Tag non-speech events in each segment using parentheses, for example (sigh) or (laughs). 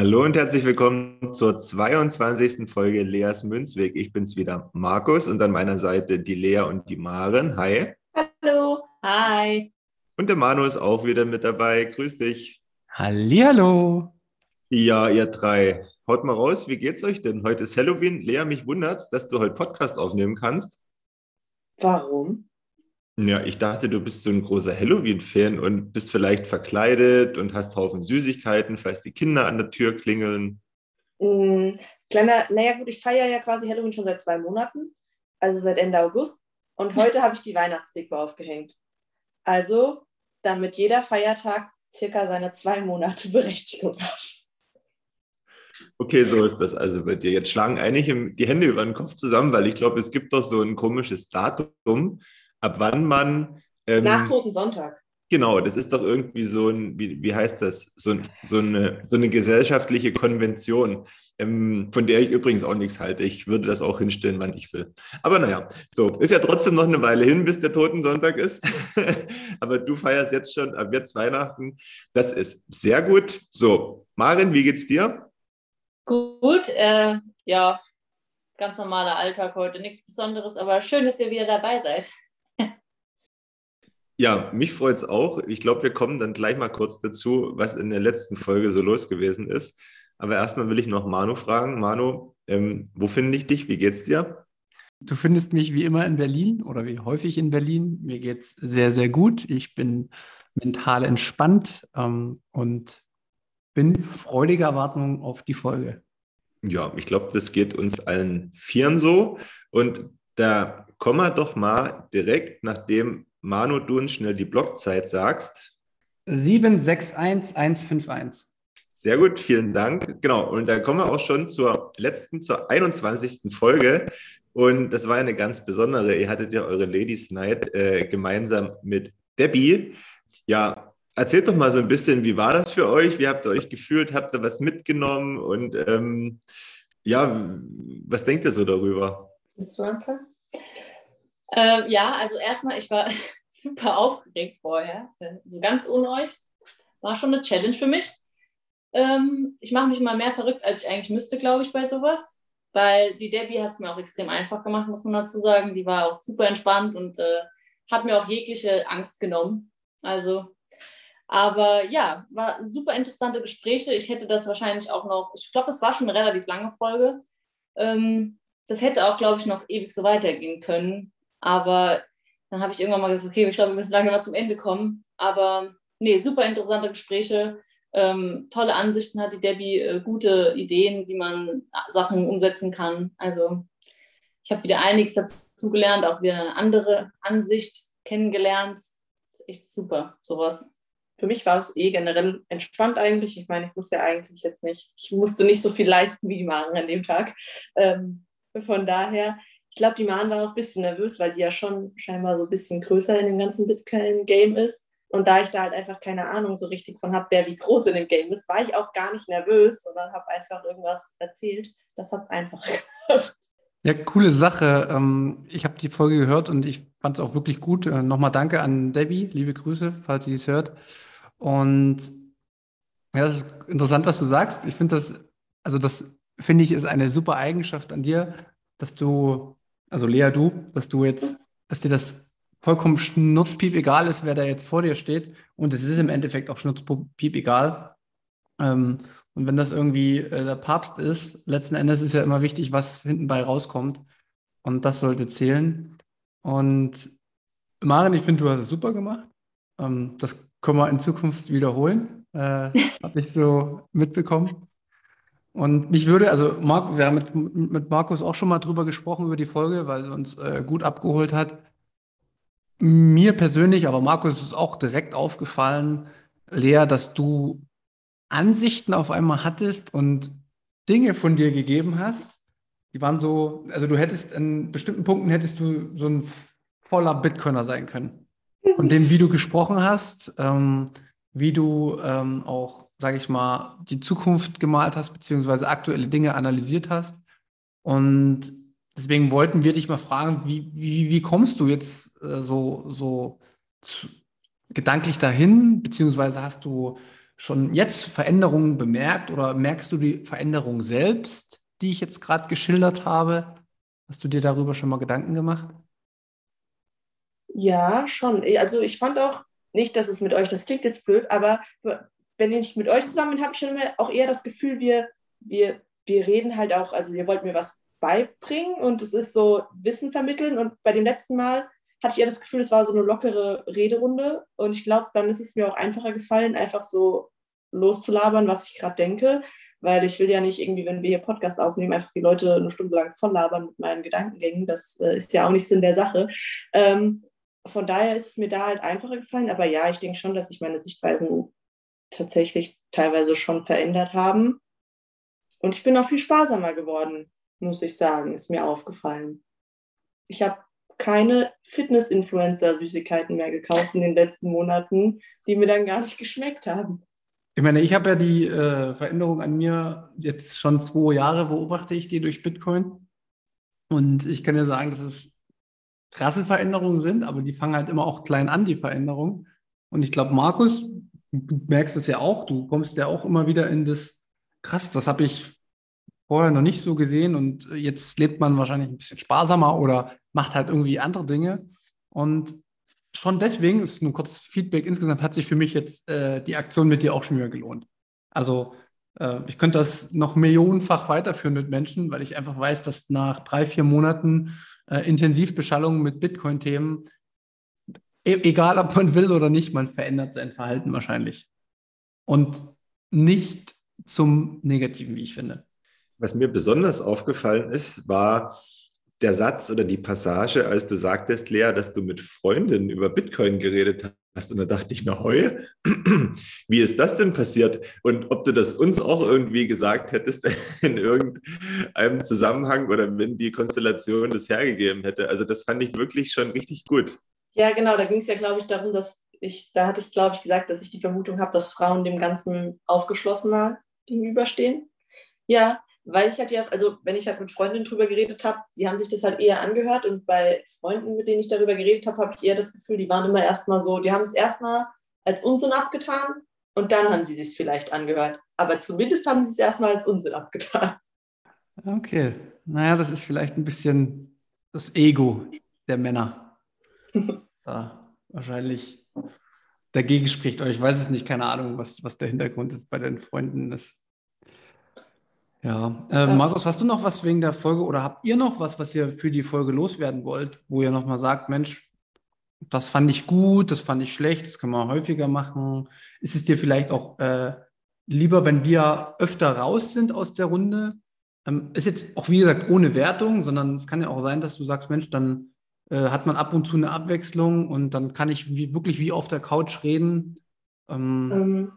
Hallo und herzlich willkommen zur 22. Folge Leas Münzweg. Ich bin's wieder, Markus, und an meiner Seite die Lea und die Maren. Hi. Hallo. Hi. Und der Manu ist auch wieder mit dabei. Grüß dich. Hallihallo. Ja, ihr drei. Haut mal raus, wie geht's euch denn? Heute ist Halloween. Lea, mich wundert's, dass du heute Podcast aufnehmen kannst. Warum? Ja, ich dachte, du bist so ein großer Halloween-Fan und bist vielleicht verkleidet und hast Haufen Süßigkeiten, falls die Kinder an der Tür klingeln. Mm, kleiner, naja gut, ich feiere ja quasi Halloween schon seit zwei Monaten, also seit Ende August. Und heute habe ich die Weihnachtsdeko aufgehängt. Also, damit jeder Feiertag circa seine zwei Monate (laughs) Berechtigung hat. Okay, so ist das also bei dir. Jetzt schlagen einige die Hände über den Kopf zusammen, weil ich glaube, es gibt doch so ein komisches Datum, ab wann man. Ähm, Nach Toten Sonntag. Genau, das ist doch irgendwie so ein, wie, wie heißt das, so, so, eine, so eine gesellschaftliche Konvention, ähm, von der ich übrigens auch nichts halte. Ich würde das auch hinstellen, wann ich will. Aber naja, so, ist ja trotzdem noch eine Weile hin, bis der Totensonntag ist. (laughs) Aber du feierst jetzt schon ab jetzt Weihnachten. Das ist sehr gut. So, Marin, wie geht's dir? Gut, äh, ja, ganz normaler Alltag heute, nichts Besonderes, aber schön, dass ihr wieder dabei seid. Ja, mich freut es auch. Ich glaube, wir kommen dann gleich mal kurz dazu, was in der letzten Folge so los gewesen ist. Aber erstmal will ich noch Manu fragen. Manu, ähm, wo finde ich dich? Wie geht's dir? Du findest mich wie immer in Berlin oder wie häufig in Berlin. Mir geht's sehr, sehr gut. Ich bin mental entspannt ähm, und bin freudiger Erwartung auf die Folge. Ja, ich glaube, das geht uns allen Vieren so. Und da kommen wir doch mal direkt, nachdem Manu, du uns schnell die Blockzeit sagst. 761151. Sehr gut, vielen Dank. Genau, und dann kommen wir auch schon zur letzten, zur 21. Folge. Und das war eine ganz besondere. Ihr hattet ja eure Ladies Night äh, gemeinsam mit Debbie. Ja, erzählt doch mal so ein bisschen, wie war das für euch? Wie habt ihr euch gefühlt? Habt ihr was mitgenommen? Und ähm, ja, was denkt ihr so darüber? Willst du anfangen? Ähm, ja, also erstmal, ich war (laughs) super aufgeregt vorher. So ganz ohne euch. War schon eine Challenge für mich. Ähm, ich mache mich immer mehr verrückt, als ich eigentlich müsste, glaube ich, bei sowas. Weil die Debbie hat es mir auch extrem einfach gemacht, muss man dazu sagen. Die war auch super entspannt und äh, hat mir auch jegliche Angst genommen. Also, aber ja, war super interessante Gespräche. Ich hätte das wahrscheinlich auch noch, ich glaube, es war schon eine relativ lange Folge. Ähm, das hätte auch, glaube ich, noch ewig so weitergehen können. Aber dann habe ich irgendwann mal gesagt, okay, ich glaube, wir müssen langsam mal zum Ende kommen. Aber nee, super interessante Gespräche. Ähm, tolle Ansichten hat die Debbie, äh, gute Ideen, wie man Sachen umsetzen kann. Also ich habe wieder einiges dazu gelernt, auch wieder eine andere Ansicht kennengelernt. Das ist echt super, sowas. Für mich war es eh generell entspannt eigentlich. Ich meine, ich musste ja eigentlich jetzt nicht, ich musste nicht so viel leisten wie die Maren an dem Tag. Ähm, von daher, glaube, die Maren war auch ein bisschen nervös, weil die ja schon scheinbar so ein bisschen größer in dem ganzen Bitcoin-Game ist. Und da ich da halt einfach keine Ahnung so richtig von habe, wer wie groß in dem Game ist, war ich auch gar nicht nervös, sondern habe einfach irgendwas erzählt. Das hat es einfach (laughs) gemacht. Ja, coole Sache. Ähm, ich habe die Folge gehört und ich fand es auch wirklich gut. Äh, nochmal danke an Debbie, liebe Grüße, falls sie es hört. Und ja, das ist interessant, was du sagst. Ich finde das, also das finde ich ist eine super Eigenschaft an dir, dass du also Lea, du, dass du jetzt, dass dir das vollkommen schnurzpiep egal ist, wer da jetzt vor dir steht. Und es ist im Endeffekt auch schnurzpiep egal. Ähm, und wenn das irgendwie äh, der Papst ist, letzten Endes ist ja immer wichtig, was hinten bei rauskommt. Und das sollte zählen. Und Maren, ich finde, du hast es super gemacht. Ähm, das können wir in Zukunft wiederholen. Äh, Habe ich so mitbekommen. Und mich würde, also Marc, wir haben mit, mit Markus auch schon mal drüber gesprochen, über die Folge, weil sie uns äh, gut abgeholt hat. Mir persönlich, aber Markus ist auch direkt aufgefallen, Lea, dass du Ansichten auf einmal hattest und Dinge von dir gegeben hast, die waren so, also du hättest in bestimmten Punkten hättest du so ein voller Bitcoiner sein können. Von dem, wie du gesprochen hast, ähm, wie du ähm, auch, sage ich mal, die Zukunft gemalt hast, beziehungsweise aktuelle Dinge analysiert hast. Und deswegen wollten wir dich mal fragen, wie, wie, wie kommst du jetzt äh, so, so zu, gedanklich dahin, beziehungsweise hast du schon jetzt Veränderungen bemerkt oder merkst du die Veränderung selbst, die ich jetzt gerade geschildert habe? Hast du dir darüber schon mal Gedanken gemacht? Ja, schon. Also ich fand auch nicht, dass es mit euch, das klingt jetzt blöd, aber wenn ich mit euch zusammen bin, habe ich schon auch eher das Gefühl, wir, wir, wir reden halt auch, also ihr wollt mir was beibringen und es ist so Wissen vermitteln und bei dem letzten Mal hatte ich eher das Gefühl, es war so eine lockere Rederunde. Und ich glaube, dann ist es mir auch einfacher gefallen, einfach so loszulabern, was ich gerade denke. Weil ich will ja nicht irgendwie, wenn wir hier Podcast aufnehmen, einfach die Leute eine Stunde lang voll labern mit meinen Gedankengängen. Das äh, ist ja auch nicht Sinn der Sache. Ähm, von daher ist es mir da halt einfacher gefallen. Aber ja, ich denke schon, dass sich meine Sichtweisen tatsächlich teilweise schon verändert haben. Und ich bin auch viel sparsamer geworden, muss ich sagen, ist mir aufgefallen. Ich habe keine Fitness-Influencer-Süßigkeiten mehr gekauft in den letzten Monaten, die mir dann gar nicht geschmeckt haben. Ich meine, ich habe ja die äh, Veränderung an mir jetzt schon zwei Jahre beobachte ich die durch Bitcoin. Und ich kann ja sagen, dass es krasse Veränderungen sind, aber die fangen halt immer auch klein an, die Veränderungen. Und ich glaube, Markus, du merkst es ja auch, du kommst ja auch immer wieder in das, krass, das habe ich vorher noch nicht so gesehen und jetzt lebt man wahrscheinlich ein bisschen sparsamer oder macht halt irgendwie andere Dinge. Und schon deswegen ist nur kurzes Feedback. Insgesamt hat sich für mich jetzt äh, die Aktion mit dir auch schon wieder gelohnt. Also äh, ich könnte das noch millionenfach weiterführen mit Menschen, weil ich einfach weiß, dass nach drei, vier Monaten äh, Intensivbeschallung mit Bitcoin-Themen, egal ob man will oder nicht, man verändert sein Verhalten wahrscheinlich. Und nicht zum Negativen, wie ich finde. Was mir besonders aufgefallen ist, war der Satz oder die Passage, als du sagtest, Lea, dass du mit Freundinnen über Bitcoin geredet hast. Und da dachte ich, na heu, (clears throat) wie ist das denn passiert? Und ob du das uns auch irgendwie gesagt hättest (laughs) in irgendeinem Zusammenhang oder wenn die Konstellation das hergegeben hätte. Also das fand ich wirklich schon richtig gut. Ja, genau, da ging es ja, glaube ich, darum, dass ich, da hatte ich, glaube ich, gesagt, dass ich die Vermutung habe, dass Frauen dem Ganzen aufgeschlossener gegenüberstehen. Ja, weil ich halt ja, also wenn ich halt mit Freundinnen drüber geredet habe, sie haben sich das halt eher angehört und bei Freunden, mit denen ich darüber geredet habe, habe ich eher das Gefühl, die waren immer erstmal so, die haben es erstmal als Unsinn abgetan und dann haben sie es vielleicht angehört. Aber zumindest haben sie es erstmal als Unsinn abgetan. Okay, naja, das ist vielleicht ein bisschen das Ego der Männer. Da wahrscheinlich dagegen spricht, aber ich weiß es nicht, keine Ahnung, was, was der Hintergrund ist bei den Freunden ist. Ja, äh, Markus, hast du noch was wegen der Folge oder habt ihr noch was, was ihr für die Folge loswerden wollt, wo ihr nochmal sagt, Mensch, das fand ich gut, das fand ich schlecht, das kann man häufiger machen. Ist es dir vielleicht auch äh, lieber, wenn wir öfter raus sind aus der Runde? Ähm, ist jetzt auch, wie gesagt, ohne Wertung, sondern es kann ja auch sein, dass du sagst, Mensch, dann äh, hat man ab und zu eine Abwechslung und dann kann ich wie, wirklich wie auf der Couch reden. Ähm, ähm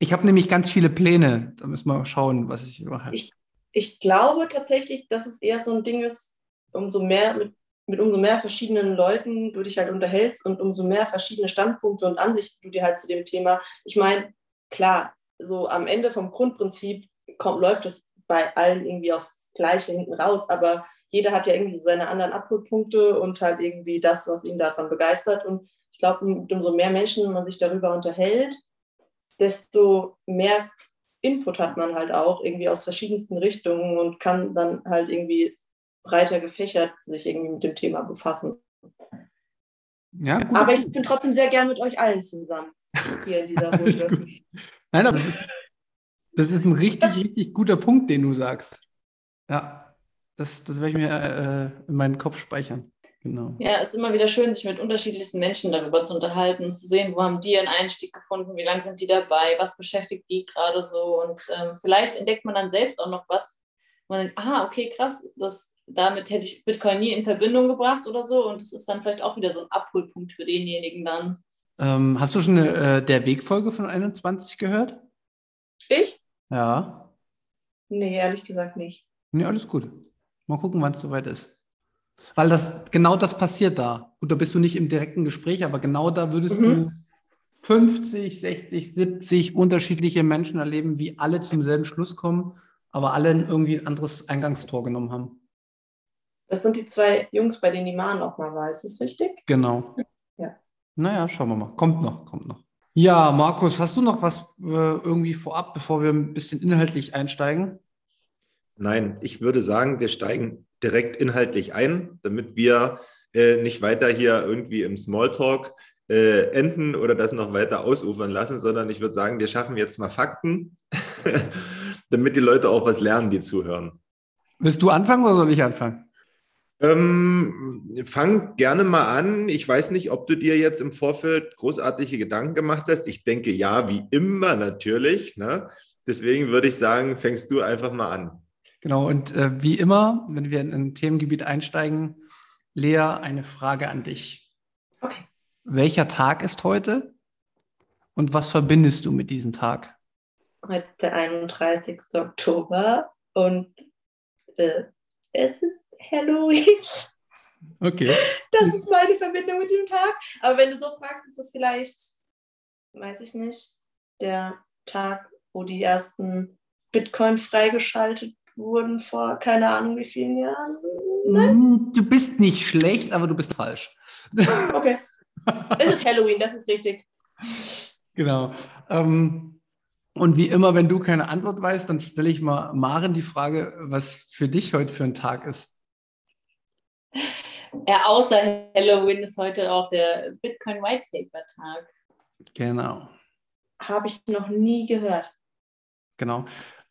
ich habe nämlich ganz viele Pläne. Da müssen wir schauen, was ich mache. Ich, ich glaube tatsächlich, dass es eher so ein Ding ist, umso mehr mit, mit umso mehr verschiedenen Leuten du dich halt unterhältst und umso mehr verschiedene Standpunkte und Ansichten du dir halt zu dem Thema. Ich meine, klar, so am Ende vom Grundprinzip kommt, läuft es bei allen irgendwie aufs Gleiche hinten raus, aber jeder hat ja irgendwie seine anderen Abholpunkte und halt irgendwie das, was ihn daran begeistert. Und ich glaube, umso mehr Menschen man sich darüber unterhält, desto mehr Input hat man halt auch irgendwie aus verschiedensten Richtungen und kann dann halt irgendwie breiter gefächert sich irgendwie mit dem Thema befassen. Ja, aber ich bin trotzdem sehr gern mit euch allen zusammen hier in dieser (laughs) Runde. Nein, aber das ist, das ist ein richtig, richtig guter Punkt, den du sagst. Ja, das, das werde ich mir äh, in meinen Kopf speichern. Genau. Ja, es ist immer wieder schön, sich mit unterschiedlichsten Menschen darüber zu unterhalten und zu sehen, wo haben die ihren Einstieg gefunden, wie lange sind die dabei, was beschäftigt die gerade so. Und ähm, vielleicht entdeckt man dann selbst auch noch was. wo Man denkt, ah, okay, krass, das, damit hätte ich Bitcoin nie in Verbindung gebracht oder so. Und das ist dann vielleicht auch wieder so ein Abholpunkt für denjenigen dann. Ähm, hast du schon eine, äh, der Wegfolge von 21 gehört? Ich? Ja. Nee, ehrlich gesagt nicht. Nee, alles gut. Mal gucken, wann es soweit ist. Weil das genau das passiert da. Gut, da bist du nicht im direkten Gespräch, aber genau da würdest Mhm. du 50, 60, 70 unterschiedliche Menschen erleben, wie alle zum selben Schluss kommen, aber alle irgendwie ein anderes Eingangstor genommen haben. Das sind die zwei Jungs, bei denen die Maren auch mal war. Ist das richtig? Genau. Ja. Naja, schauen wir mal. Kommt noch, kommt noch. Ja, Markus, hast du noch was äh, irgendwie vorab, bevor wir ein bisschen inhaltlich einsteigen? Nein, ich würde sagen, wir steigen direkt inhaltlich ein, damit wir äh, nicht weiter hier irgendwie im Smalltalk äh, enden oder das noch weiter ausufern lassen, sondern ich würde sagen, wir schaffen jetzt mal Fakten, (laughs) damit die Leute auch was lernen, die zuhören. Willst du anfangen oder soll ich anfangen? Ähm, fang gerne mal an. Ich weiß nicht, ob du dir jetzt im Vorfeld großartige Gedanken gemacht hast. Ich denke ja, wie immer natürlich. Ne? Deswegen würde ich sagen, fängst du einfach mal an. Genau, und äh, wie immer, wenn wir in ein Themengebiet einsteigen, Lea, eine Frage an dich. Okay. Welcher Tag ist heute und was verbindest du mit diesem Tag? Heute ist der 31. Oktober und äh, es ist Halloween. (laughs) Okay. Das ist meine Verbindung mit dem Tag. Aber wenn du so fragst, ist das vielleicht, weiß ich nicht, der Tag, wo die ersten Bitcoin freigeschaltet wurden vor keine Ahnung wie vielen Jahren. Mm, Du bist nicht schlecht, aber du bist falsch. (laughs) Okay. Es ist Halloween, das ist richtig. Genau. Ähm, und wie immer, wenn du keine Antwort weißt, dann stelle ich mal Maren die Frage, was für dich heute für ein Tag ist. Ja, außer Halloween ist heute auch der Bitcoin White Paper Tag. Genau. Habe ich noch nie gehört. Genau.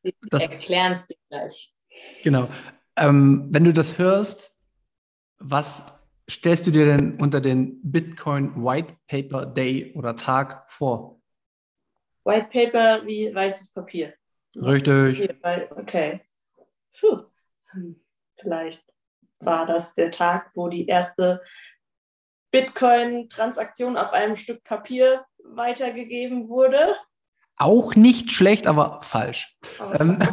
Wir Das- erklären es dir gleich. Genau. Ähm, wenn du das hörst, was stellst du dir denn unter den Bitcoin White Paper Day oder Tag vor? White Paper wie weißes Papier. Richtig. Okay. Puh. Vielleicht war das der Tag, wo die erste Bitcoin-Transaktion auf einem Stück Papier weitergegeben wurde. Auch nicht schlecht, aber falsch. Aber Ähm, (laughs)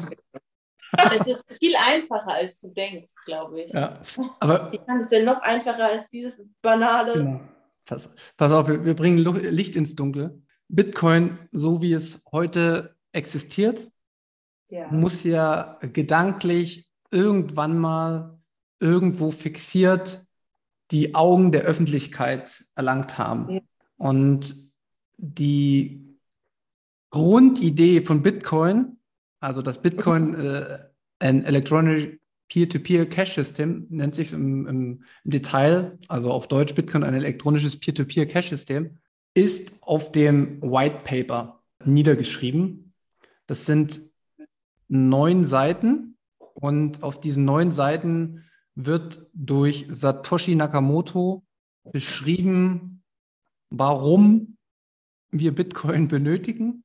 Es ist viel einfacher, als du denkst, glaube ich. Ja. Aber (laughs) Wie kann es denn noch einfacher als dieses banale? Genau. Pass, pass auf, wir, wir bringen Licht ins Dunkel. Bitcoin, so wie es heute existiert, Ja. muss ja gedanklich irgendwann mal irgendwo fixiert die Augen der Öffentlichkeit erlangt haben. Ja. Und die Grundidee von Bitcoin, also das Bitcoin äh, ein Electronic Peer-to-Peer Cash System, nennt sich im, im, im Detail, also auf Deutsch Bitcoin ein elektronisches Peer-to-Peer Cash System, ist auf dem White Paper niedergeschrieben. Das sind neun Seiten und auf diesen neun Seiten wird durch Satoshi Nakamoto beschrieben, warum wir Bitcoin benötigen,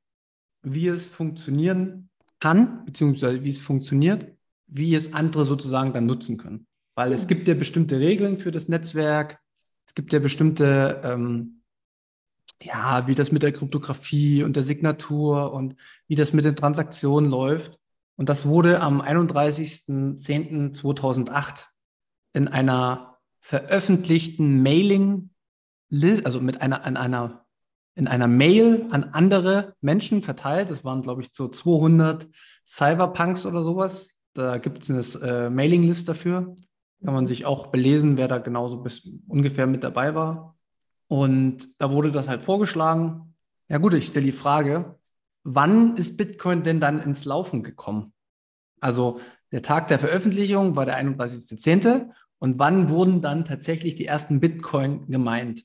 wie es funktionieren kann, beziehungsweise wie es funktioniert, wie es andere sozusagen dann nutzen können. Weil es gibt ja bestimmte Regeln für das Netzwerk, es gibt ja bestimmte, ähm, ja, wie das mit der Kryptographie und der Signatur und wie das mit den Transaktionen läuft. Und das wurde am 31.10.2008 in einer veröffentlichten Mailing, also mit einer, an einer, in einer Mail an andere Menschen verteilt. Das waren, glaube ich, so 200 Cyberpunks oder sowas. Da gibt es eine äh, Mailinglist dafür. Kann man sich auch belesen, wer da genauso bis ungefähr mit dabei war. Und da wurde das halt vorgeschlagen. Ja gut, ich stelle die Frage, wann ist Bitcoin denn dann ins Laufen gekommen? Also der Tag der Veröffentlichung war der 31.10. Und wann wurden dann tatsächlich die ersten Bitcoin gemeint?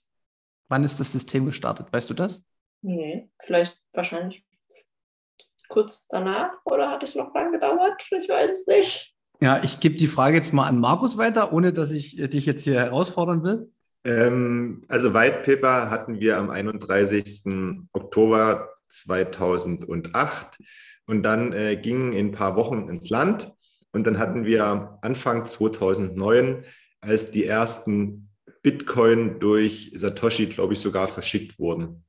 Wann ist das System gestartet? Weißt du das? Nee, vielleicht wahrscheinlich kurz danach oder hat es noch lang gedauert? Ich weiß es nicht. Ja, ich gebe die Frage jetzt mal an Markus weiter, ohne dass ich äh, dich jetzt hier herausfordern will. Ähm, also White Paper hatten wir am 31. Oktober 2008 und dann äh, gingen in ein paar Wochen ins Land und dann hatten wir Anfang 2009, als die ersten Bitcoin durch Satoshi, glaube ich, sogar verschickt wurden.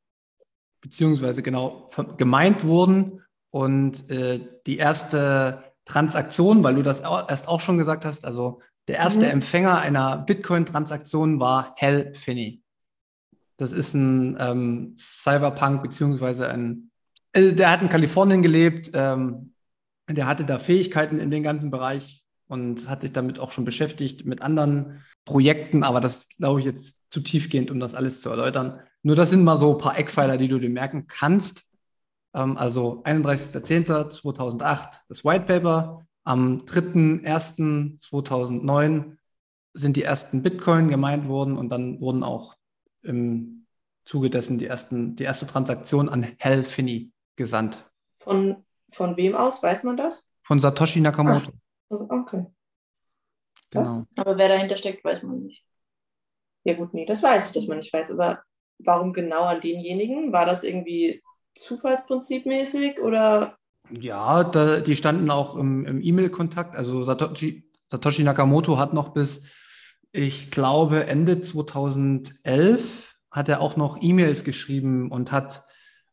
Beziehungsweise genau gemeint wurden und äh, die erste Transaktion, weil du das erst auch schon gesagt hast, also der erste mhm. Empfänger einer Bitcoin-Transaktion war Hal Finney. Das ist ein ähm, Cyberpunk, beziehungsweise ein, äh, der hat in Kalifornien gelebt, ähm, der hatte da Fähigkeiten in den ganzen Bereich und hat sich damit auch schon beschäftigt mit anderen Projekten, aber das ist, glaube ich, jetzt zu tiefgehend, um das alles zu erläutern. Nur das sind mal so ein paar Eckpfeiler, die du dir merken kannst. Ähm, also 31.10.2008 das White Paper. Am 3.1.2009 sind die ersten Bitcoin gemeint worden und dann wurden auch im Zuge dessen die, ersten, die erste Transaktion an Hal Finney gesandt. Von, von wem aus, weiß man das? Von Satoshi Nakamoto. Ach, okay. Genau. Aber wer dahinter steckt, weiß man nicht. Ja gut, nee, das weiß ich, dass man nicht weiß. Aber warum genau an denjenigen? War das irgendwie zufallsprinzipmäßig oder? Ja, da, die standen auch im, im E-Mail-Kontakt. Also Satoshi, Satoshi Nakamoto hat noch bis, ich glaube, Ende 2011 hat er auch noch E-Mails geschrieben und hat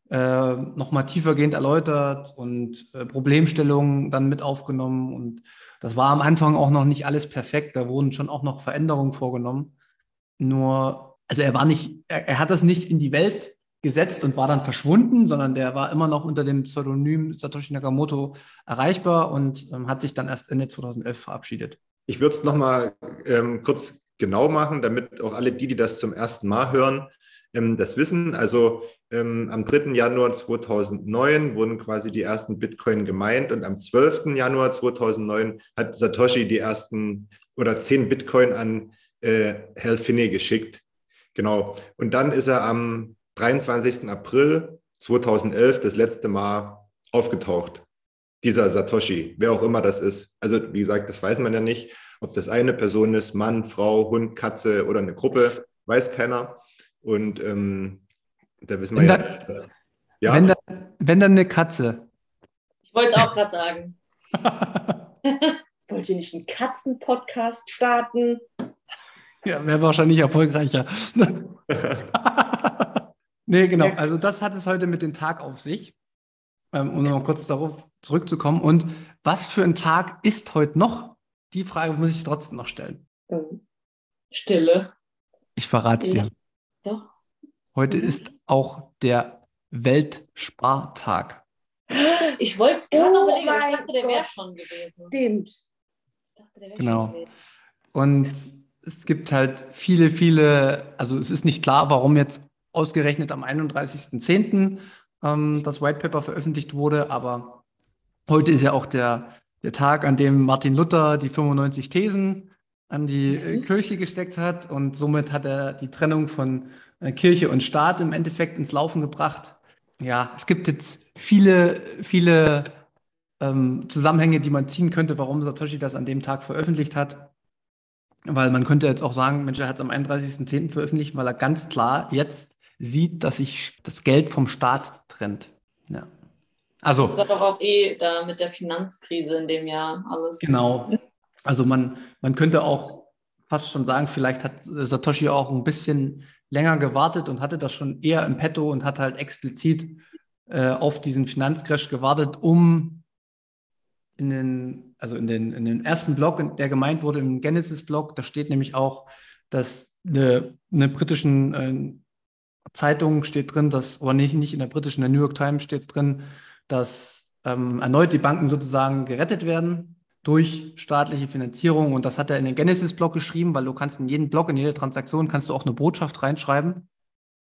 äh, nochmal tiefergehend erläutert und äh, Problemstellungen dann mit aufgenommen. Und das war am Anfang auch noch nicht alles perfekt. Da wurden schon auch noch Veränderungen vorgenommen. Nur, also er war nicht, er, er hat das nicht in die Welt gesetzt und war dann verschwunden, sondern der war immer noch unter dem Pseudonym Satoshi Nakamoto erreichbar und ähm, hat sich dann erst Ende 2011 verabschiedet. Ich würde es nochmal ähm, kurz genau machen, damit auch alle die, die das zum ersten Mal hören, das wissen. Also ähm, am 3. Januar 2009 wurden quasi die ersten Bitcoin gemeint und am 12. Januar 2009 hat Satoshi die ersten oder zehn Bitcoin an äh, Hal Finney geschickt. Genau. Und dann ist er am 23. April 2011 das letzte Mal aufgetaucht. Dieser Satoshi, wer auch immer das ist. Also wie gesagt, das weiß man ja nicht, ob das eine Person ist, Mann, Frau, Hund, Katze oder eine Gruppe, weiß keiner. Und ähm, da wissen wir wenn ja, da, ja. Wenn, da, wenn dann eine Katze. Ich wollte es auch gerade sagen. (laughs) Wollt ihr nicht einen Katzen-Podcast starten? Ja, wäre wahrscheinlich erfolgreicher. (laughs) Nee, genau. Also das hat es heute mit dem Tag auf sich, ähm, um noch kurz darauf zurückzukommen. Und was für ein Tag ist heute noch? Die Frage muss ich trotzdem noch stellen. Ähm, Stille. Ich verrate es dir. Doch. Heute mhm. ist auch der Weltspartag. Ich wollte gerade oh überlegen, ich dachte, der wäre schon gewesen. Stimmt. Dachte, genau. Und es gibt halt viele, viele, also es ist nicht klar, warum jetzt ausgerechnet am 31.10. Ähm, das White Paper veröffentlicht wurde, aber heute ist ja auch der, der Tag, an dem Martin Luther die 95 Thesen an die äh, Kirche gesteckt hat und somit hat er die Trennung von äh, Kirche und Staat im Endeffekt ins Laufen gebracht. Ja, es gibt jetzt viele, viele ähm, Zusammenhänge, die man ziehen könnte, warum Satoshi das an dem Tag veröffentlicht hat. Weil man könnte jetzt auch sagen, Mensch, er hat es am 31.10. veröffentlicht, weil er ganz klar jetzt sieht, dass sich das Geld vom Staat trennt. Ja. Also, das war doch auch eh da mit der Finanzkrise in dem Jahr alles. Genau. Also man, man könnte auch fast schon sagen, vielleicht hat Satoshi auch ein bisschen länger gewartet und hatte das schon eher im Petto und hat halt explizit äh, auf diesen Finanzcrash gewartet, um in den, also in den, in den ersten Blog, der gemeint wurde, im Genesis-Blog, da steht nämlich auch, dass eine, eine britischen äh, Zeitung steht drin, dass, oder nicht, nicht in der britischen, in der New York Times steht drin, dass ähm, erneut die Banken sozusagen gerettet werden durch staatliche Finanzierung. Und das hat er in den Genesis-Blog geschrieben, weil du kannst in jeden Blog, in jede Transaktion, kannst du auch eine Botschaft reinschreiben.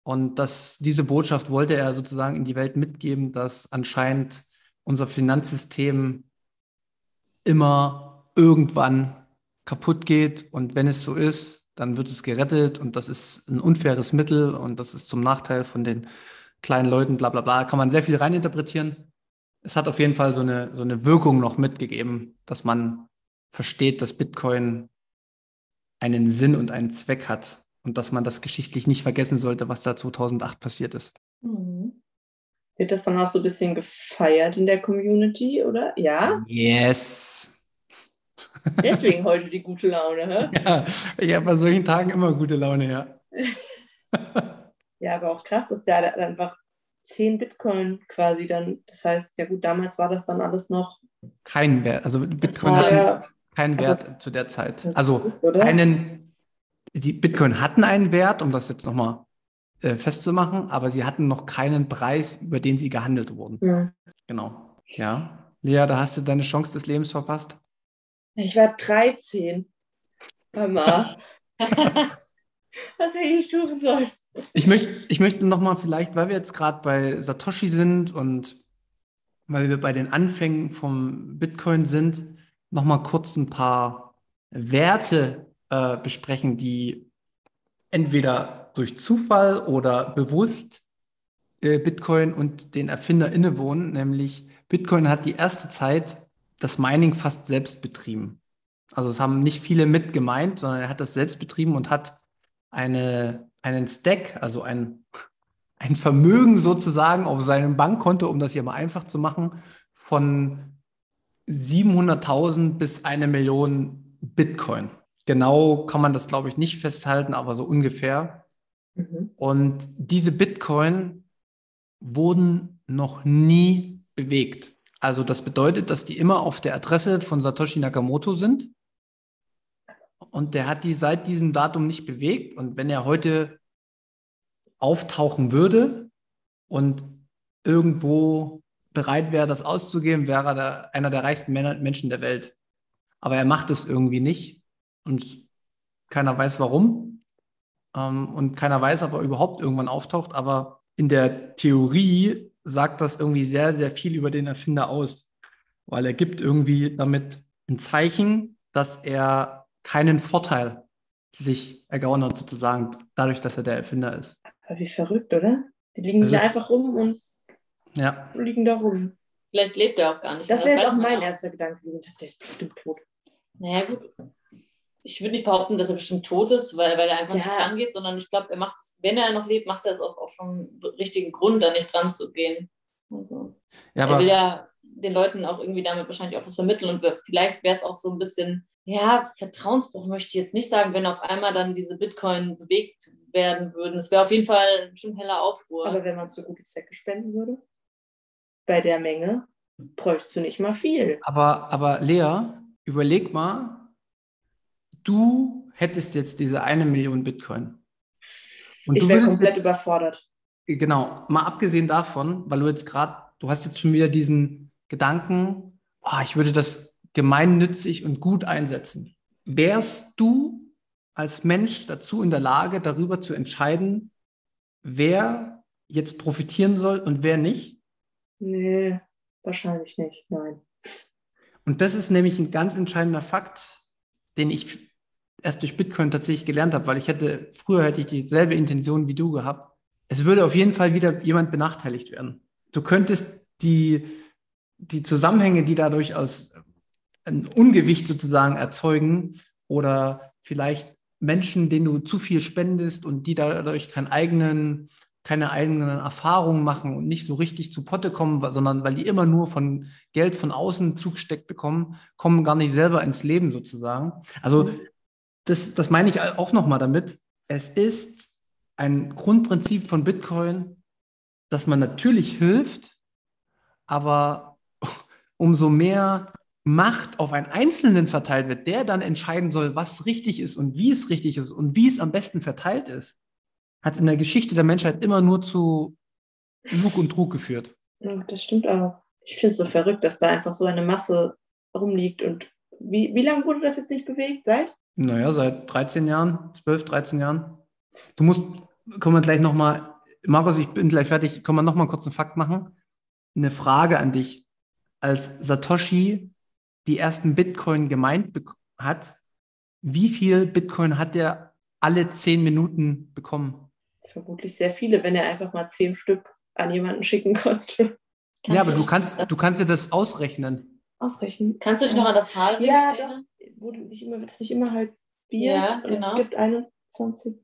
Und das, diese Botschaft wollte er sozusagen in die Welt mitgeben, dass anscheinend unser Finanzsystem immer irgendwann kaputt geht. Und wenn es so ist, dann wird es gerettet und das ist ein unfaires Mittel und das ist zum Nachteil von den kleinen Leuten, bla bla bla. Kann man sehr viel reininterpretieren. Es hat auf jeden Fall so eine, so eine Wirkung noch mitgegeben, dass man versteht, dass Bitcoin einen Sinn und einen Zweck hat und dass man das geschichtlich nicht vergessen sollte, was da 2008 passiert ist. Mhm. Wird das dann auch so ein bisschen gefeiert in der Community, oder? Ja? Yes. (laughs) Deswegen heute die gute Laune, hä? (laughs) Ja, ich habe bei solchen Tagen immer gute Laune, ja. (laughs) Ja, aber auch krass, dass der einfach 10 Bitcoin quasi dann, das heißt, ja gut, damals war das dann alles noch. Kein Wert. Also Bitcoin war hat ja- keinen aber- Wert zu der Zeit. Also Oder? einen, die Bitcoin hatten einen Wert, um das jetzt nochmal äh, festzumachen, aber sie hatten noch keinen Preis, über den sie gehandelt wurden. Ja. Genau. Ja. Lea, da hast du deine Chance des Lebens verpasst. Ich war 13. Mama. (laughs) (laughs) Was hätte ich tun sollen? Ich möchte, ich möchte nochmal vielleicht, weil wir jetzt gerade bei Satoshi sind und weil wir bei den Anfängen vom Bitcoin sind, nochmal kurz ein paar Werte äh, besprechen, die entweder durch Zufall oder bewusst äh, Bitcoin und den Erfinder innewohnen. Nämlich Bitcoin hat die erste Zeit das Mining fast selbst betrieben. Also es haben nicht viele mit gemeint, sondern er hat das selbst betrieben und hat eine, einen Stack, also ein, ein Vermögen sozusagen auf seinem Bankkonto, um das hier mal einfach zu machen, von 700.000 bis eine Million Bitcoin. Genau kann man das, glaube ich, nicht festhalten, aber so ungefähr. Mhm. Und diese Bitcoin wurden noch nie bewegt. Also das bedeutet, dass die immer auf der Adresse von Satoshi Nakamoto sind. Und der hat die seit diesem Datum nicht bewegt. Und wenn er heute auftauchen würde und irgendwo bereit wäre, das auszugeben, wäre er der, einer der reichsten Männer, Menschen der Welt. Aber er macht es irgendwie nicht. Und keiner weiß warum. Ähm, und keiner weiß, ob er überhaupt irgendwann auftaucht. Aber in der Theorie sagt das irgendwie sehr, sehr viel über den Erfinder aus. Weil er gibt irgendwie damit ein Zeichen, dass er keinen Vorteil sich ergaunert hat, sozusagen, dadurch, dass er der Erfinder ist. Aber wie verrückt, oder? Die liegen Das da ist- einfach rum und Ja, liegen da rum. Vielleicht lebt er auch gar nicht. Das wäre jetzt auch mein erster Gedanke gewesen. Der ist bestimmt tot. Naja, gut. Ich würde nicht behaupten, dass er bestimmt tot ist, weil, weil er einfach Ja. nicht dran geht, sondern ich glaube, er macht es, wenn er noch lebt, macht er es auch, auch schon richtigen Grund, da nicht dran zu gehen. Also, ja er will aber ja den Leuten auch irgendwie damit wahrscheinlich auch was vermitteln und vielleicht wäre es auch so ein bisschen, ja, Vertrauensbruch möchte ich jetzt nicht sagen, wenn auf einmal dann diese Bitcoin bewegt werden würden. Es wäre auf jeden Fall schon heller Aufruhr. Aber wenn man es für gute Zwecke spenden würde, bei der Menge, bräuchst du nicht mal viel. Aber, aber Lea, überleg mal, du hättest jetzt diese eine Million Bitcoin. Und Ich wäre komplett jetzt, überfordert. genau, mal abgesehen davon, weil du jetzt gerade, du hast jetzt schon wieder diesen Gedanken, ah, ich würde das gemeinnützig und gut einsetzen. Wärst du als Mensch dazu in der Lage, darüber zu entscheiden, wer jetzt profitieren soll und wer nicht? Nee, wahrscheinlich nicht. Nein. Und das ist nämlich ein ganz entscheidender Fakt, den ich erst durch Bitcoin tatsächlich gelernt habe, weil ich hätte, früher hätte ich dieselbe Intention wie du gehabt. Es würde auf jeden Fall wieder jemand benachteiligt werden. Du könntest die, die Zusammenhänge, die dadurch aus ein Ungewicht sozusagen erzeugen oder vielleicht Menschen, denen du zu viel spendest und die dadurch keinen eigenen, keine eigenen Erfahrungen machen und nicht so richtig zu Potte kommen, sondern weil die immer nur von Geld von außen zugesteckt bekommen, kommen gar nicht selber ins Leben sozusagen. Also das, das meine ich auch nochmal damit. Es ist ein Grundprinzip von Bitcoin, dass man natürlich hilft, aber umso mehr Macht auf einen Einzelnen verteilt wird, der dann entscheiden soll, was richtig ist und wie es richtig ist und wie es am besten verteilt ist, hat in der Geschichte der Menschheit immer nur zu Lug und Trug geführt. Ja, das stimmt auch. Ich finde es so verrückt, dass da einfach so eine Masse rumliegt. Und wie, wie lange wurde das jetzt nicht bewegt? Seit? Naja, seit 13 Jahren, 12, 13 Jahren. Du musst, kommen wir gleich nochmal, Markus, ich bin gleich fertig, können wir nochmal kurz einen Fakt machen? Eine Frage an dich. Als Satoshi die ersten Bitcoin gemeint hat, wie viel Bitcoin hat er alle 10 Minuten bekommen? Vermutlich sehr viele, wenn er einfach mal zehn Stück an jemanden schicken konnte. ja, aber du kannst, du kannst dir das ausrechnen. Ausrechnen. Kannst du dich noch an das Halving Ja, erinnern? wurde nicht immer, wird es nicht immer halbiert? Ja, Und genau. Es gibt 21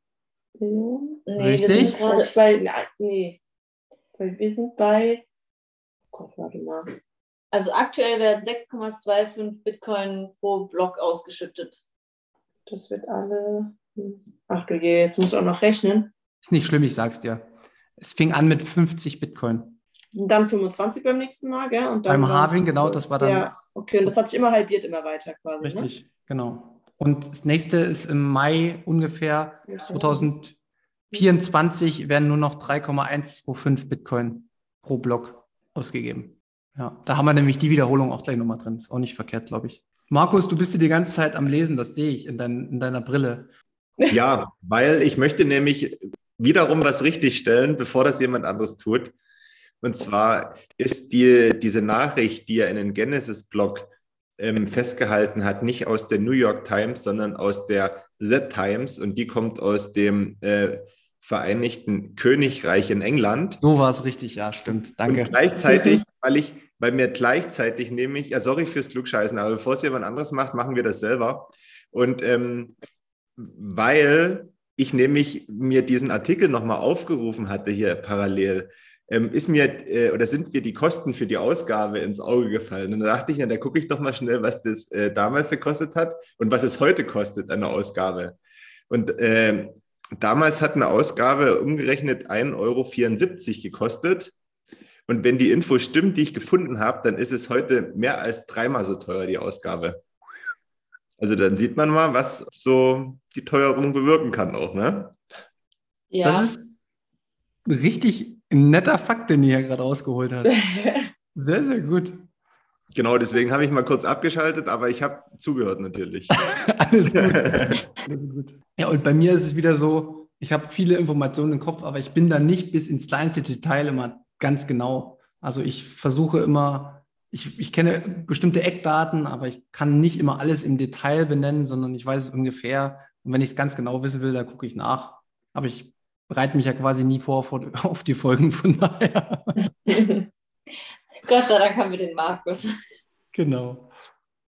Millionen. Nee, wir Richtig. sind gerade. Bei, na, nee. Weil wir sind bei. Oh Gott, warte mal. Also aktuell werden 6,25 Bitcoin pro Block ausgeschüttet. Das wird alle. Ach du je, jetzt muss ich auch noch rechnen. Ist nicht schlimm, ich sag's dir. Es fing an mit 50 Bitcoin. Und dann 25 beim nächsten Mal, gell? Und dann Beim Halving, genau, das war dann Ja, okay, und das hat sich immer halbiert, immer weiter quasi. ne? richtig, genau. Und das nächste ist im Mai ungefähr Ne? 2024 werden nur noch 3,125 Bitcoin pro Block ausgegeben. Ja, da haben wir nämlich die Wiederholung auch gleich nochmal drin. Ist auch nicht verkehrt, glaube ich. Markus, du bist dir die ganze Zeit am Lesen, das sehe ich in, dein, in deiner Brille. Ja, weil ich möchte nämlich wiederum was richtigstellen, bevor das jemand anderes tut. Und zwar ist die, diese Nachricht, die er in den Genesis-Blog ähm, festgehalten hat, nicht aus der New York Times, sondern aus der The Times und die kommt aus dem äh, Vereinigten Königreich in England. So war es richtig, ja, stimmt. Danke. Und gleichzeitig, (laughs) weil ich, weil mir gleichzeitig nämlich, ja, sorry fürs Klugscheißen, aber bevor es jemand anderes macht, machen wir das selber. Und ähm, weil ich nämlich mir diesen Artikel nochmal aufgerufen hatte hier parallel, ähm, ist mir äh, oder sind mir die Kosten für die Ausgabe ins Auge gefallen. Und da dachte ich, na, da gucke ich doch mal schnell, was das äh, damals gekostet hat und was es heute kostet, eine Ausgabe. Und ähm, damals hat eine Ausgabe umgerechnet 1,74 Euro gekostet. Und wenn die Info stimmt, die ich gefunden habe, dann ist es heute mehr als dreimal so teuer, die Ausgabe. Also dann sieht man mal, was so die Teuerung bewirken kann auch, ne? Ja, Das ist ein richtig netter Fakt, den du hier gerade rausgeholt hast. (laughs) Sehr, sehr gut. Genau, deswegen habe ich mal kurz abgeschaltet, aber ich habe zugehört natürlich. (laughs) Alles gut. Alles gut. Ja, und bei mir ist es wieder so, ich habe viele Informationen im Kopf, aber ich bin da nicht bis ins kleinste Detail immer ganz genau. Also ich versuche immer, ich, ich kenne bestimmte Eckdaten, aber ich kann nicht immer alles im Detail benennen, sondern ich weiß es ungefähr. Und wenn ich es ganz genau wissen will, dann gucke ich nach. Aber ich bereite mich ja quasi nie vor vor- (laughs) auf die Folgen, von daher. (laughs) Gott sei Dank haben wir den Markus. Genau.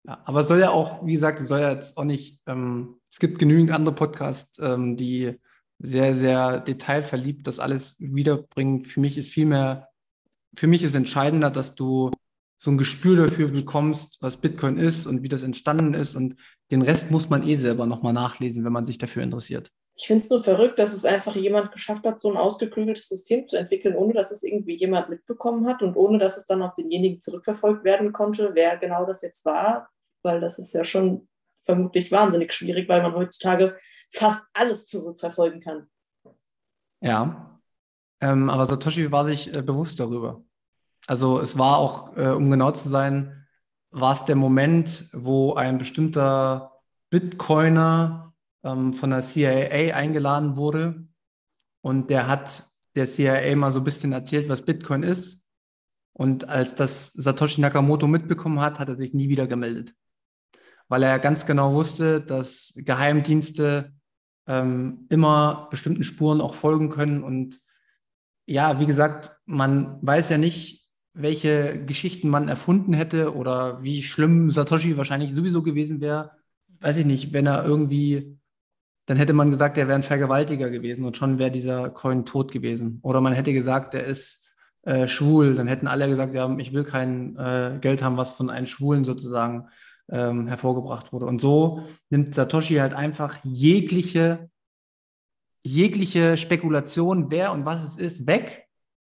Ja, aber es soll ja auch, wie gesagt, es soll ja jetzt auch nicht, ähm, es gibt genügend andere Podcasts, ähm, die sehr, sehr detailverliebt das alles wiederbringen. Für mich ist vielmehr, für mich ist entscheidender, dass du so ein Gespür dafür bekommst, was Bitcoin ist und wie das entstanden ist. Und den Rest muss man eh selber nochmal nachlesen, wenn man sich dafür interessiert. Ich finde es nur verrückt, dass es einfach jemand geschafft hat, so ein ausgeklügeltes System zu entwickeln, ohne dass es irgendwie jemand mitbekommen hat und ohne dass es dann auf denjenigen zurückverfolgt werden konnte, wer genau das jetzt war, weil das ist ja schon vermutlich wahnsinnig schwierig, weil man heutzutage fast alles zurückverfolgen kann. Ja, ähm, aber Satoshi war sich äh, bewusst darüber. Also es war auch, äh, um genau zu sein, war es der Moment, wo ein bestimmter Bitcoiner ähm, von der CIA eingeladen wurde und der hat der CIA mal so ein bisschen erzählt, was Bitcoin ist. Und als das Satoshi Nakamoto mitbekommen hat, hat er sich nie wieder gemeldet, weil er ganz genau wusste, dass Geheimdienste ähm, immer bestimmten Spuren auch folgen können. Und ja, wie gesagt, man weiß ja nicht, welche Geschichten man erfunden hätte oder wie schlimm Satoshi wahrscheinlich sowieso gewesen wäre. Weiß ich nicht, wenn er irgendwie, dann hätte man gesagt, er wäre ein Vergewaltiger gewesen und schon wäre dieser Coin tot gewesen. Oder man hätte gesagt, er ist äh, schwul, dann hätten alle gesagt, ja, ich will kein äh, Geld haben, was von einem Schwulen sozusagen ähm, hervorgebracht wurde. Und so nimmt Satoshi halt einfach jegliche, jegliche Spekulation, wer und was es ist, weg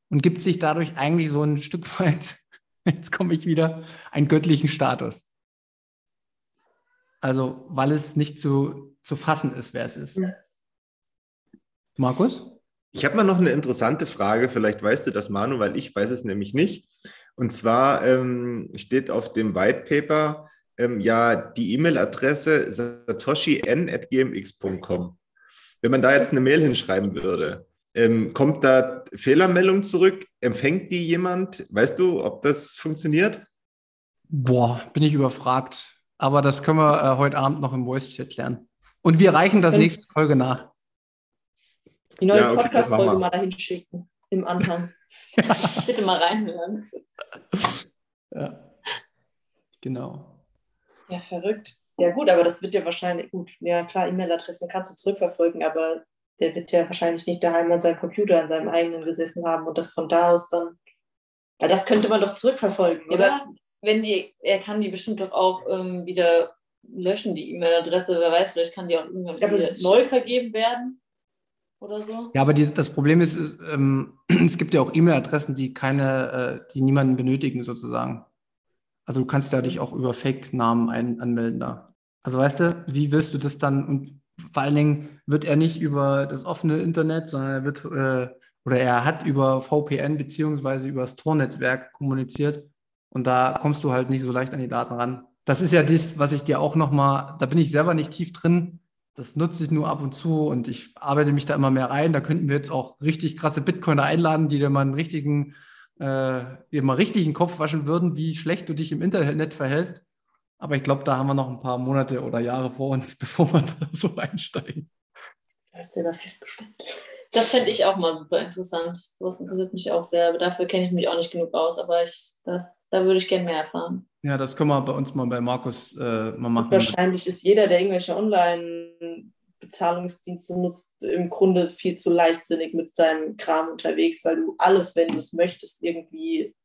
und gibt sich dadurch eigentlich so ein Stück weit, (laughs) jetzt komme ich wieder, einen göttlichen Status. Also, weil es nicht zu, zu fassen ist, wer es ist. Markus? Ich habe mal noch eine interessante Frage, vielleicht weißt du das, Manu, weil ich weiß es nämlich nicht. Und zwar ähm, steht auf dem White Paper ähm, ja die E-Mail-Adresse satoshi.n.gmx.com. Wenn man da jetzt eine Mail hinschreiben würde, ähm, kommt da Fehlermeldung zurück? Empfängt die jemand? Weißt du, ob das funktioniert? Boah, bin ich überfragt. Aber das können wir äh, heute Abend noch im Voice-Chat lernen. Und wir reichen das nächste Folge nach. Die neue Ja, okay, Podcast-Folge wir. mal dahin schicken, im Anhang. (laughs) Bitte mal reinhören. Ja. Genau. Ja, verrückt. Ja, gut, aber das wird ja wahrscheinlich, gut, ja klar, E-Mail-Adressen kannst du zurückverfolgen, aber der wird ja wahrscheinlich nicht daheim an seinem Computer, an seinem eigenen gesessen haben und das von da aus dann, weil das könnte man doch zurückverfolgen, Ja, oder? aber wenn die, er kann die bestimmt doch auch ähm, wieder löschen, die E-Mail-Adresse. Wer weiß, vielleicht kann die auch irgendwann Ja, wieder neu vergeben werden oder so. Ja, aber dies, das Problem ist, ist ähm, (clears throat) es gibt ja auch E-Mail-Adressen, die keine, äh, die niemanden benötigen sozusagen. Also du kannst ja dich auch über Fake-Namen ein, anmelden da. Also weißt du, wie willst du das dann? Und vor allen Dingen wird er nicht über das offene Internet, sondern er wird äh, oder er hat über VPN beziehungsweise über das Tor-Netzwerk kommuniziert. Und da kommst du halt nicht so leicht an die Daten ran. Das ist ja das, was ich dir auch nochmal, da bin ich selber nicht tief drin. Das nutze ich nur ab und zu und ich arbeite mich da immer mehr rein. Da könnten wir jetzt auch richtig krasse Bitcoiner einladen, die dir mal einen richtigen, äh, dir mal richtig den Kopf waschen würden, wie schlecht du dich im Internet verhältst. Aber ich glaube, da haben wir noch ein paar Monate oder Jahre vor uns, (laughs) bevor wir da so einsteigen. Ich habe selber festgestellt. Das fände ich auch mal super interessant. Sowas interessiert mich auch sehr, aber dafür kenne ich mich auch nicht genug aus. Aber ich, das, da würde ich gerne mehr erfahren. Ja, das können wir bei uns mal bei Markus äh, mal machen. Wahrscheinlich ist jeder, der irgendwelche Online-Bezahlungsdienste nutzt, im Grunde viel zu leichtsinnig mit seinem Kram unterwegs, weil du alles, wenn du es möchtest, irgendwie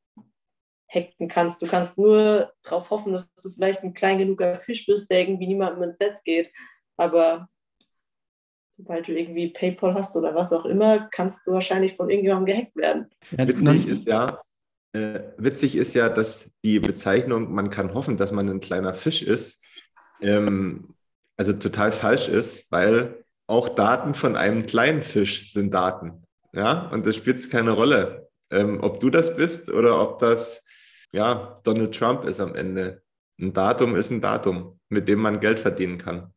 hacken kannst. Du kannst nur darauf hoffen, dass du vielleicht ein klein genuger Fisch bist, der irgendwie niemandem ins Netz geht. Aber sobald du irgendwie PayPal hast oder was auch immer, kannst du wahrscheinlich von irgendjemandem gehackt werden. Witzig ist ja, äh, witzig ist ja, dass die Bezeichnung, man kann hoffen, dass man ein kleiner Fisch ist, ähm, also total falsch ist, weil auch Daten von einem kleinen Fisch sind Daten. Ja, und das spielt keine Rolle, ähm, ob du das bist oder ob das ja Donald Trump ist am Ende. Ein Datum ist ein Datum, mit dem man Geld verdienen kann.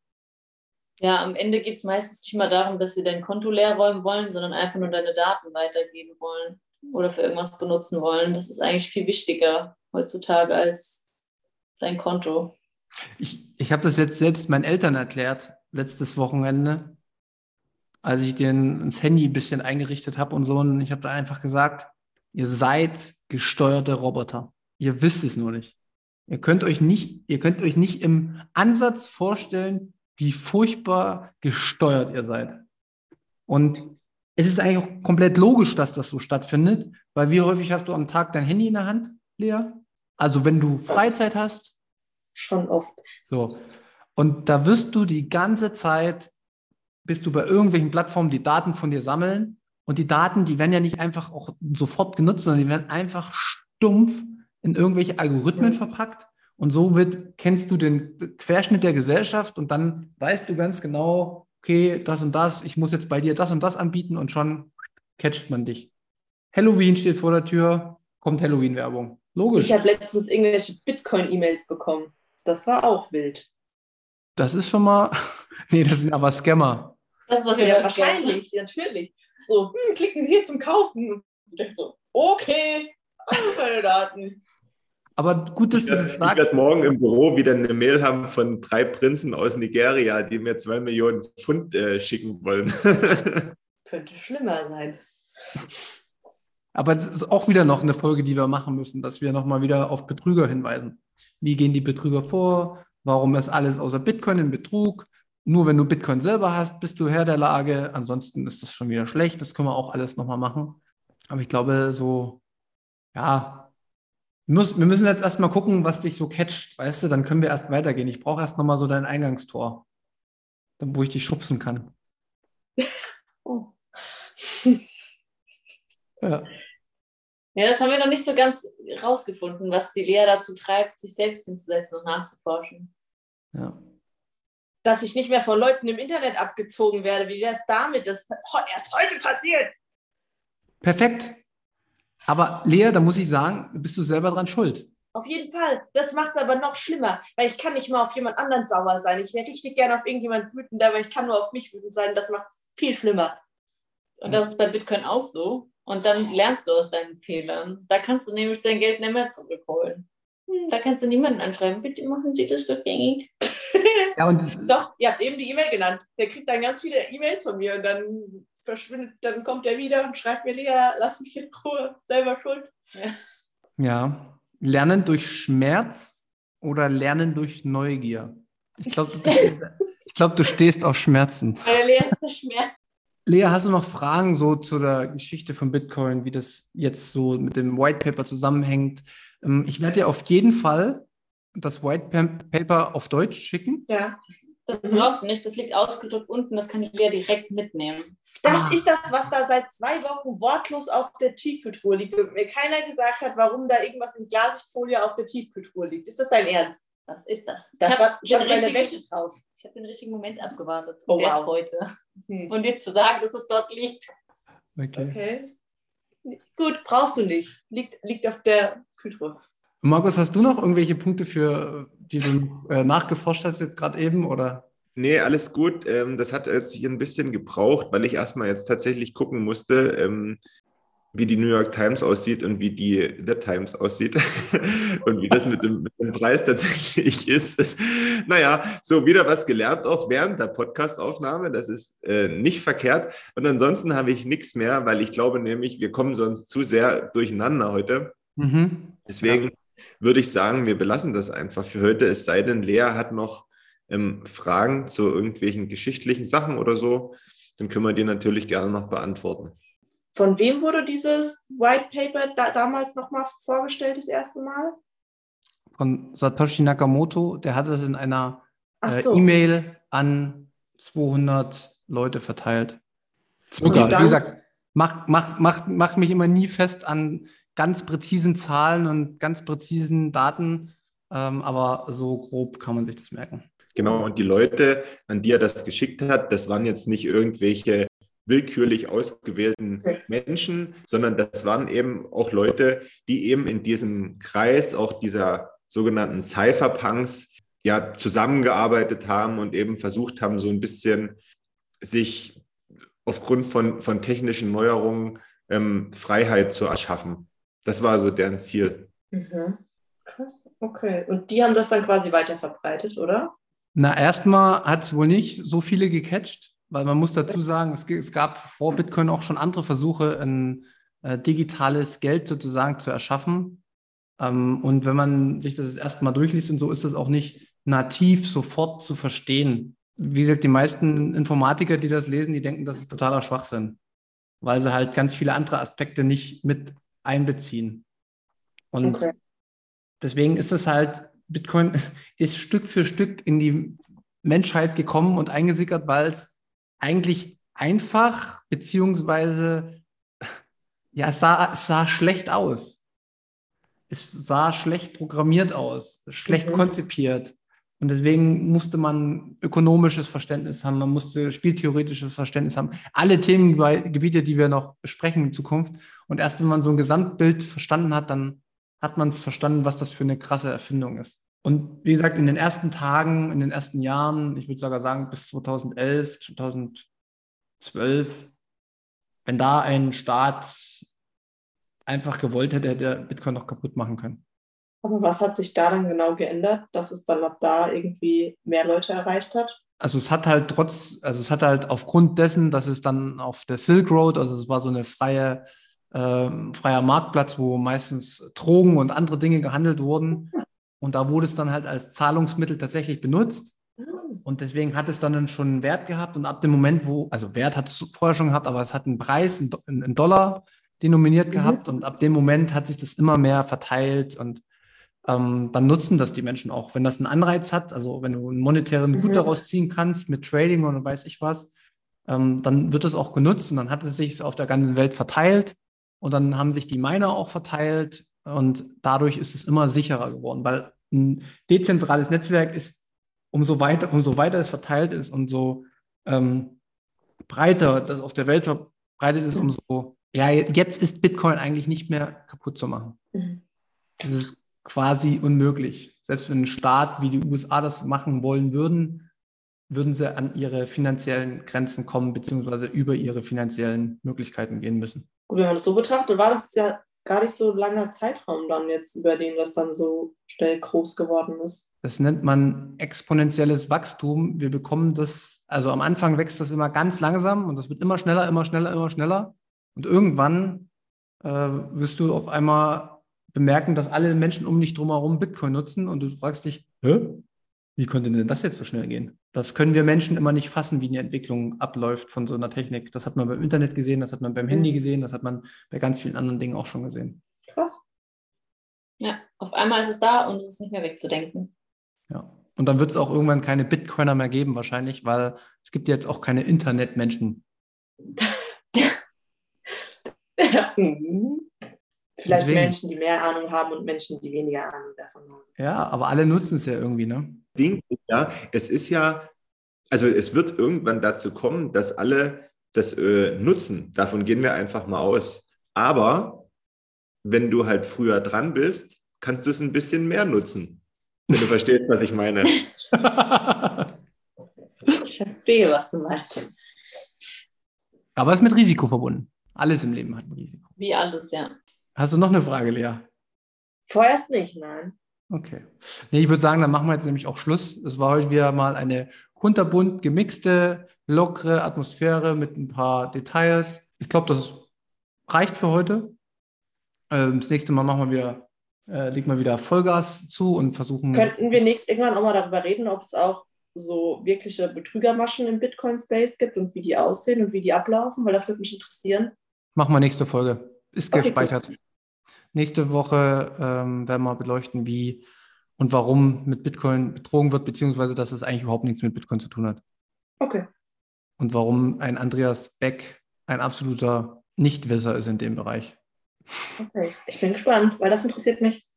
Ja, am Ende geht es meistens nicht mal darum, dass sie dein Konto leer räumen wollen, sondern einfach nur deine Daten weitergeben wollen oder für irgendwas benutzen wollen. Das ist eigentlich viel wichtiger heutzutage als dein Konto. Ich, ich habe das jetzt selbst meinen Eltern erklärt, letztes Wochenende, als ich denen das Handy ein bisschen eingerichtet habe und so. Und ich habe da einfach gesagt, ihr seid gesteuerte Roboter. Ihr wisst es nur nicht. Ihr könnt euch nicht, ihr könnt euch nicht im Ansatz vorstellen, wie furchtbar gesteuert ihr seid. Und es ist eigentlich auch komplett logisch, dass das so stattfindet, weil wie häufig hast du am Tag dein Handy in der Hand, Lea? Also wenn du Freizeit hast, Schon oft. so. Und da wirst du die ganze Zeit, bist du bei irgendwelchen Plattformen, die Daten von dir sammeln. Und die Daten, die werden ja nicht einfach auch sofort genutzt, sondern die werden einfach stumpf in irgendwelche Algorithmen Mhm. verpackt. Und so wird, kennst du den Querschnitt der Gesellschaft und dann weißt du ganz genau, okay, das und das, ich muss jetzt bei dir das und das anbieten und schon catcht man dich. Halloween steht vor der Tür, kommt Halloween-Werbung. Logisch. Ich habe letztens irgendwelche Bitcoin-E-Mails bekommen. Das war auch wild. Das ist schon mal, (laughs) nee, das sind aber Scammer. Das ist jeden Ja, wahrscheinlich, natürlich. So, hm, klicken Sie hier zum Kaufen. Und ich so, okay, alle meine Daten. Aber gut, dass Ich du werde das ich sagst. morgen im Büro wieder eine Mail haben von drei Prinzen aus Nigeria, die mir zwei Millionen Pfund äh, schicken wollen. (laughs) Könnte schlimmer sein. Aber es ist auch wieder noch eine Folge, die wir machen müssen, dass wir nochmal wieder auf Betrüger hinweisen. Wie gehen die Betrüger vor? Warum ist alles außer Bitcoin ein Betrug? Nur wenn du Bitcoin selber hast, bist du Herr der Lage. Ansonsten ist das schon wieder schlecht. Das können wir auch alles nochmal machen. Aber ich glaube, so, ja, wir müssen, wir müssen jetzt erstmal gucken, was dich so catcht, weißt du? Dann können wir erst weitergehen. Ich brauche erst nochmal so dein Eingangstor, wo ich dich schubsen kann. (laughs) Oh. Ja. Ja, das haben wir noch nicht so ganz rausgefunden, was die Lea dazu treibt, sich selbst hinzusetzen und nachzuforschen. ja. Dass ich nicht mehr von Leuten im Internet abgezogen werde. Wie wäre es damit? Das erst heute passiert. Perfekt. Aber Lea, da muss ich sagen, bist du selber dran schuld. Auf jeden Fall. Das macht es aber noch schlimmer, weil ich kann nicht mal auf jemand anderen sauer sein. Ich wäre richtig gerne auf irgendjemand wütend, aber ich kann nur auf mich wütend sein. Das macht es viel schlimmer. Und das ist bei Bitcoin auch so. Und dann lernst du aus deinen Fehlern. Da kannst du nämlich dein Geld nicht mehr zurückholen. Hm, Da kannst du niemanden anschreiben, bitte machen Sie das rückgängig. Ja, und das, (laughs) Doch, ihr habt eben die E-Mail genannt. Der kriegt dann ganz viele E-Mails von mir und dann verschwindet, dann kommt er wieder und schreibt mir, Lea, lass mich in Ruhe, selber schuld. ja, Lernen durch Schmerz oder Lernen durch Neugier? Ich glaube, du, (laughs) glaub, du stehst auf Schmerzen. Weil Lea ist verschmerzt. Lea, hast du noch Fragen so zu der Geschichte von Bitcoin, wie das jetzt so mit dem White Paper zusammenhängt? Ähm, ich werde dir auf jeden Fall das White Paper auf Deutsch schicken. Ja. Das brauchst du nicht, das liegt ausgedruckt unten, das kann die Lea direkt mitnehmen. Das Ah. ist das, was da seit zwei Wochen wortlos auf der Tiefkühltruhe liegt und mir keiner gesagt hat, warum da irgendwas in Glassichtfolie auf der Tiefkühltruhe liegt. Ist das dein Ernst? Das ist das. Da ich habe schon den, meine Wäsche drauf. Ich hab den richtigen Moment abgewartet. Oh, Erst wow. heute. Hm. Und dir zu sagen, dass es dort liegt. Okay. Okay. Gut, brauchst du nicht. Liegt, liegt auf der Kühltruhe. Markus, hast du noch irgendwelche Punkte, für die du äh, nachgeforscht hast jetzt gerade eben? Oder? Nee, alles gut. Ähm, das hat jetzt hier ein bisschen gebraucht, weil ich erstmal jetzt tatsächlich gucken musste, ähm, wie die New York Times aussieht und wie die The Times aussieht (laughs) und wie das mit dem, mit dem Preis tatsächlich (laughs) ist. Naja, so wieder was gelernt, auch während der Podcastaufnahme. Das ist äh, nicht verkehrt. Und ansonsten habe ich nichts mehr, weil ich glaube nämlich, wir kommen sonst zu sehr durcheinander heute. Mhm. Deswegen würde ich sagen, wir belassen das einfach für heute. Es sei denn, Lea hat noch ähm, Fragen zu irgendwelchen geschichtlichen Sachen oder so. Dann können wir die natürlich gerne noch beantworten. Von wem wurde dieses White Paper da, damals nochmal vorgestellt, das erste Mal? Von Satoshi Nakamoto, der hat das in einer äh, so. E-Mail an 200 Leute verteilt. Dann- Wie gesagt, macht mach, mach, mach mich immer nie fest an ganz präzisen Zahlen und ganz präzisen Daten, ähm, aber so grob kann man sich das merken. Genau, und die Leute, an die er das geschickt hat, das waren jetzt nicht irgendwelche willkürlich ausgewählten Okay. Menschen, sondern das waren eben auch Leute, die eben in diesem Kreis auch dieser sogenannten Cypherpunks ja zusammengearbeitet haben und eben versucht haben, so ein bisschen sich aufgrund von, von technischen Neuerungen ähm, Freiheit zu erschaffen. Das war so deren Ziel. Mhm. Krass. Okay. Und die haben das dann quasi weiter verbreitet, oder? Na, erstmal hat es wohl nicht so viele gecatcht, weil man muss dazu sagen, es, es gab vor Bitcoin auch schon andere Versuche, ein äh, digitales Geld sozusagen zu erschaffen. Ähm, und wenn man sich das erstmal durchliest und so, ist das auch nicht nativ sofort zu verstehen. Wie gesagt, die meisten Informatiker, die das lesen, die denken, das ist totaler Schwachsinn, weil sie halt ganz viele andere Aspekte nicht mit einbeziehen. Und Okay. deswegen ist es halt, Bitcoin (laughs) ist Stück für Stück in die Menschheit gekommen und eingesickert, weil es eigentlich einfach, beziehungsweise, ja, es sah, es sah schlecht aus. Es sah schlecht programmiert aus, schlecht Mhm. konzipiert. Und deswegen musste man ökonomisches Verständnis haben, man musste spieltheoretisches Verständnis haben. Alle Themengebiete, die wir noch besprechen in Zukunft. Und erst wenn man so ein Gesamtbild verstanden hat, dann hat man verstanden, was das für eine krasse Erfindung ist. Und wie gesagt, in den ersten Tagen, in den ersten Jahren, ich würde sogar sagen bis 2011, 2012, wenn da ein Staat einfach gewollt hätte, hätte er Bitcoin noch kaputt machen können. Aber was hat sich da dann genau geändert, dass es dann ab da irgendwie mehr Leute erreicht hat? Also es hat halt trotz, also es hat halt aufgrund dessen, dass es dann auf der Silk Road, also es war so eine freie, ähm, freier Marktplatz, wo meistens Drogen und andere Dinge gehandelt wurden. Und da wurde es dann halt als Zahlungsmittel tatsächlich benutzt. Und deswegen hat es dann schon einen Wert gehabt. Und ab dem Moment, wo, also Wert hat es vorher schon gehabt, aber es hat einen Preis, einen Do- einen Dollar denominiert Mhm. gehabt. Und ab dem Moment hat sich das immer mehr verteilt. Und ähm, dann nutzen das die Menschen auch. Wenn das einen Anreiz hat, also wenn du einen monetären Gut Mhm. daraus ziehen kannst mit Trading oder weiß ich was, ähm, dann wird es auch genutzt und dann hat es sich auf der ganzen Welt verteilt. Und dann haben sich die Miner auch verteilt. Und dadurch ist es immer sicherer geworden, weil ein dezentrales Netzwerk ist umso weiter, umso weiter es verteilt ist, umso ähm, breiter das auf der Welt verbreitet ist, umso, ja, jetzt ist Bitcoin eigentlich nicht mehr kaputt zu machen. Mhm. Das ist quasi unmöglich. Selbst wenn ein Staat wie die USA das machen wollen würden, würden sie an ihre finanziellen Grenzen kommen, beziehungsweise über ihre finanziellen Möglichkeiten gehen müssen. Gut, wenn man das so betrachtet, war das ja gar nicht so langer Zeitraum dann jetzt, über den das dann so schnell groß geworden ist. Das nennt man exponentielles Wachstum. Wir bekommen das, also am Anfang wächst das immer ganz langsam und das wird immer schneller, immer schneller, immer schneller. Und irgendwann äh, wirst du auf einmal bemerken, dass alle Menschen um dich drumherum Bitcoin nutzen und du fragst dich, Hä? Wie konnte denn das jetzt so schnell gehen? Das können wir Menschen immer nicht fassen, wie eine Entwicklung abläuft von so einer Technik. Das hat man beim Internet gesehen, das hat man beim Handy gesehen, das hat man bei ganz vielen anderen Dingen auch schon gesehen. Krass. Ja, auf einmal ist es da und es ist nicht mehr wegzudenken. Ja. Und dann wird es auch irgendwann keine Bitcoiner mehr geben, wahrscheinlich, weil es gibt jetzt auch keine Internetmenschen. (laughs) Mhm. Vielleicht Deswegen. Menschen, die mehr Ahnung haben und Menschen, die weniger Ahnung davon haben. Ja, aber alle nutzen es ja irgendwie, ne? Ding ist ja, es ist ja, also es wird irgendwann dazu kommen, dass alle das äh, nutzen. Davon gehen wir einfach mal aus. Aber wenn du halt früher dran bist, kannst du es ein bisschen mehr nutzen. Wenn du verstehst, was ich meine. (laughs) Ich verstehe, was du meinst. aber es ist mit Risiko verbunden. Alles im Leben hat ein Risiko. Wie alles, ja. Hast du noch eine Frage, Lea? Vorerst nicht, nein. Okay. Nee, ich würde sagen, dann machen wir jetzt nämlich auch Schluss. Es war heute wieder mal eine kunterbunt gemixte, lockere Atmosphäre mit ein paar Details. Ich glaube, das reicht für heute. Ähm, das nächste Mal machen wir wieder, äh, legen wir wieder Vollgas zu und versuchen. Könnten wir nächst irgendwann auch mal darüber reden, ob es auch so wirkliche Betrügermaschen im Bitcoin-Space gibt und wie die aussehen und wie die ablaufen, weil das würde mich interessieren. Machen wir nächste Folge. Ist Okay, gespeichert. Nächste Woche ähm, werden wir beleuchten, wie und warum mit Bitcoin betrogen wird, beziehungsweise dass es eigentlich überhaupt nichts mit Bitcoin zu tun hat. Okay. Und warum ein Andreas Beck ein absoluter Nichtwisser ist in dem Bereich. Okay. Ich bin gespannt, weil das interessiert mich.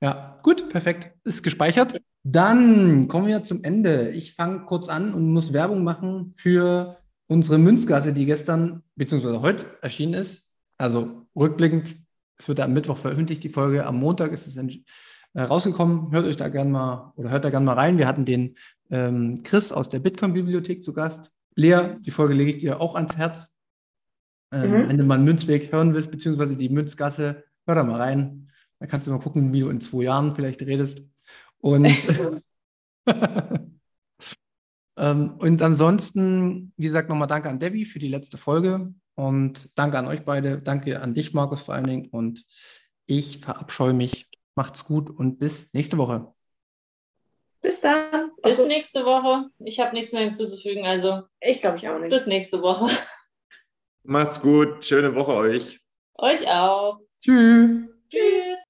Ja, gut, perfekt. Ist gespeichert. Dann kommen wir zum Ende. Ich fange kurz an und muss Werbung machen für unsere Münzgasse, die gestern bzw. heute erschienen ist. Also rückblickend, es wird am Mittwoch veröffentlicht, die Folge. Am Montag ist es äh, rausgekommen. Hört euch da gerne mal oder hört da gerne mal rein. Wir hatten den ähm, Chris aus der Bitcoin-Bibliothek zu Gast. Lea, die Folge lege ich dir auch ans Herz. Ähm, Mhm. Wenn du mal einen Münzweg hören willst, beziehungsweise die Münzgasse, hör da mal rein. Da kannst du mal gucken, wie du in zwei Jahren vielleicht redest. Und, (laughs) (laughs) ähm, und ansonsten, wie gesagt, nochmal danke an Debbie für die letzte Folge und danke an euch beide. Danke an dich, Markus, vor allen Dingen. Und ich verabscheue mich. Macht's gut und bis nächste Woche. Bis dann. Bis Achso, nächste Woche. Ich habe nichts mehr hinzuzufügen, also ich glaube ich auch nicht. bis nächste Woche. Macht's gut, schöne Woche euch. Euch auch. Tschüss. Tschüss.